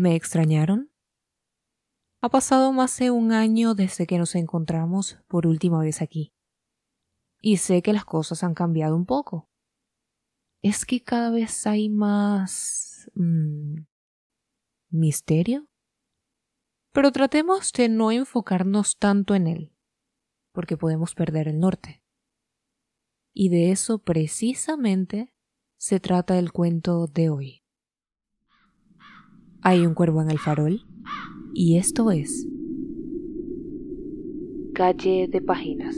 ¿Me extrañaron? Ha pasado más de un año desde que nos encontramos por última vez aquí. Y sé que las cosas han cambiado un poco. Es que cada vez hay más... Mm, misterio. Pero tratemos de no enfocarnos tanto en él, porque podemos perder el norte. Y de eso precisamente se trata el cuento de hoy. Hay un cuervo en el farol y esto es Calle de Páginas.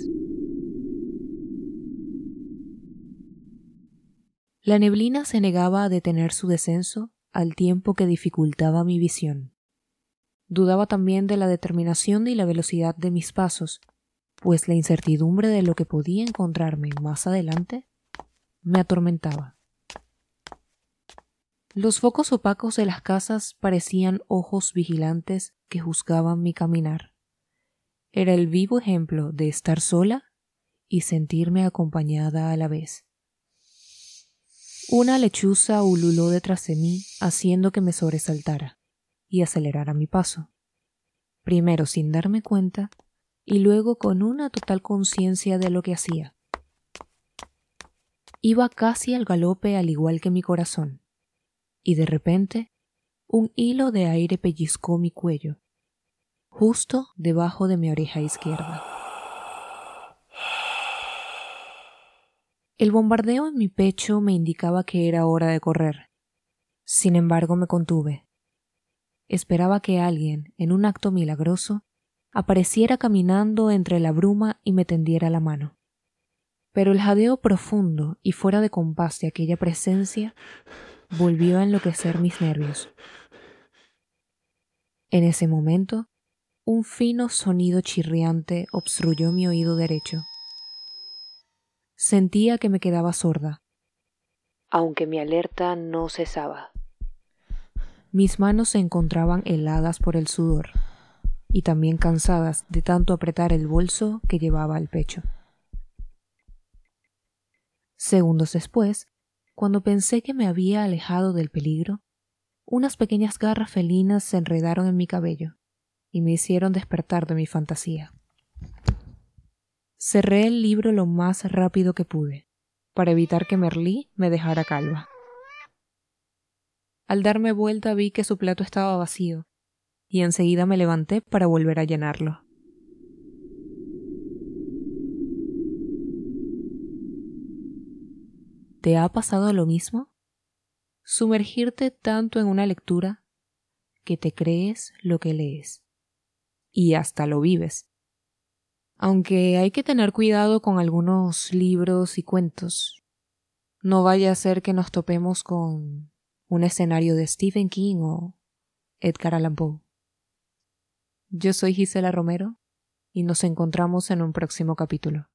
La neblina se negaba a detener su descenso al tiempo que dificultaba mi visión. Dudaba también de la determinación y la velocidad de mis pasos, pues la incertidumbre de lo que podía encontrarme más adelante me atormentaba. Los focos opacos de las casas parecían ojos vigilantes que juzgaban mi caminar. Era el vivo ejemplo de estar sola y sentirme acompañada a la vez. Una lechuza ululó detrás de mí, haciendo que me sobresaltara y acelerara mi paso. Primero sin darme cuenta y luego con una total conciencia de lo que hacía. Iba casi al galope al igual que mi corazón y de repente un hilo de aire pellizcó mi cuello, justo debajo de mi oreja izquierda. El bombardeo en mi pecho me indicaba que era hora de correr. Sin embargo, me contuve. Esperaba que alguien, en un acto milagroso, apareciera caminando entre la bruma y me tendiera la mano. Pero el jadeo profundo y fuera de compás de aquella presencia volvió a enloquecer mis nervios. En ese momento, un fino sonido chirriante obstruyó mi oído derecho. Sentía que me quedaba sorda, aunque mi alerta no cesaba. Mis manos se encontraban heladas por el sudor y también cansadas de tanto apretar el bolso que llevaba al pecho. Segundos después, cuando pensé que me había alejado del peligro, unas pequeñas garras felinas se enredaron en mi cabello y me hicieron despertar de mi fantasía. Cerré el libro lo más rápido que pude, para evitar que Merlí me dejara calva. Al darme vuelta vi que su plato estaba vacío, y enseguida me levanté para volver a llenarlo. ¿Te ha pasado lo mismo? Sumergirte tanto en una lectura que te crees lo que lees y hasta lo vives. Aunque hay que tener cuidado con algunos libros y cuentos. No vaya a ser que nos topemos con un escenario de Stephen King o Edgar Allan Poe. Yo soy Gisela Romero y nos encontramos en un próximo capítulo.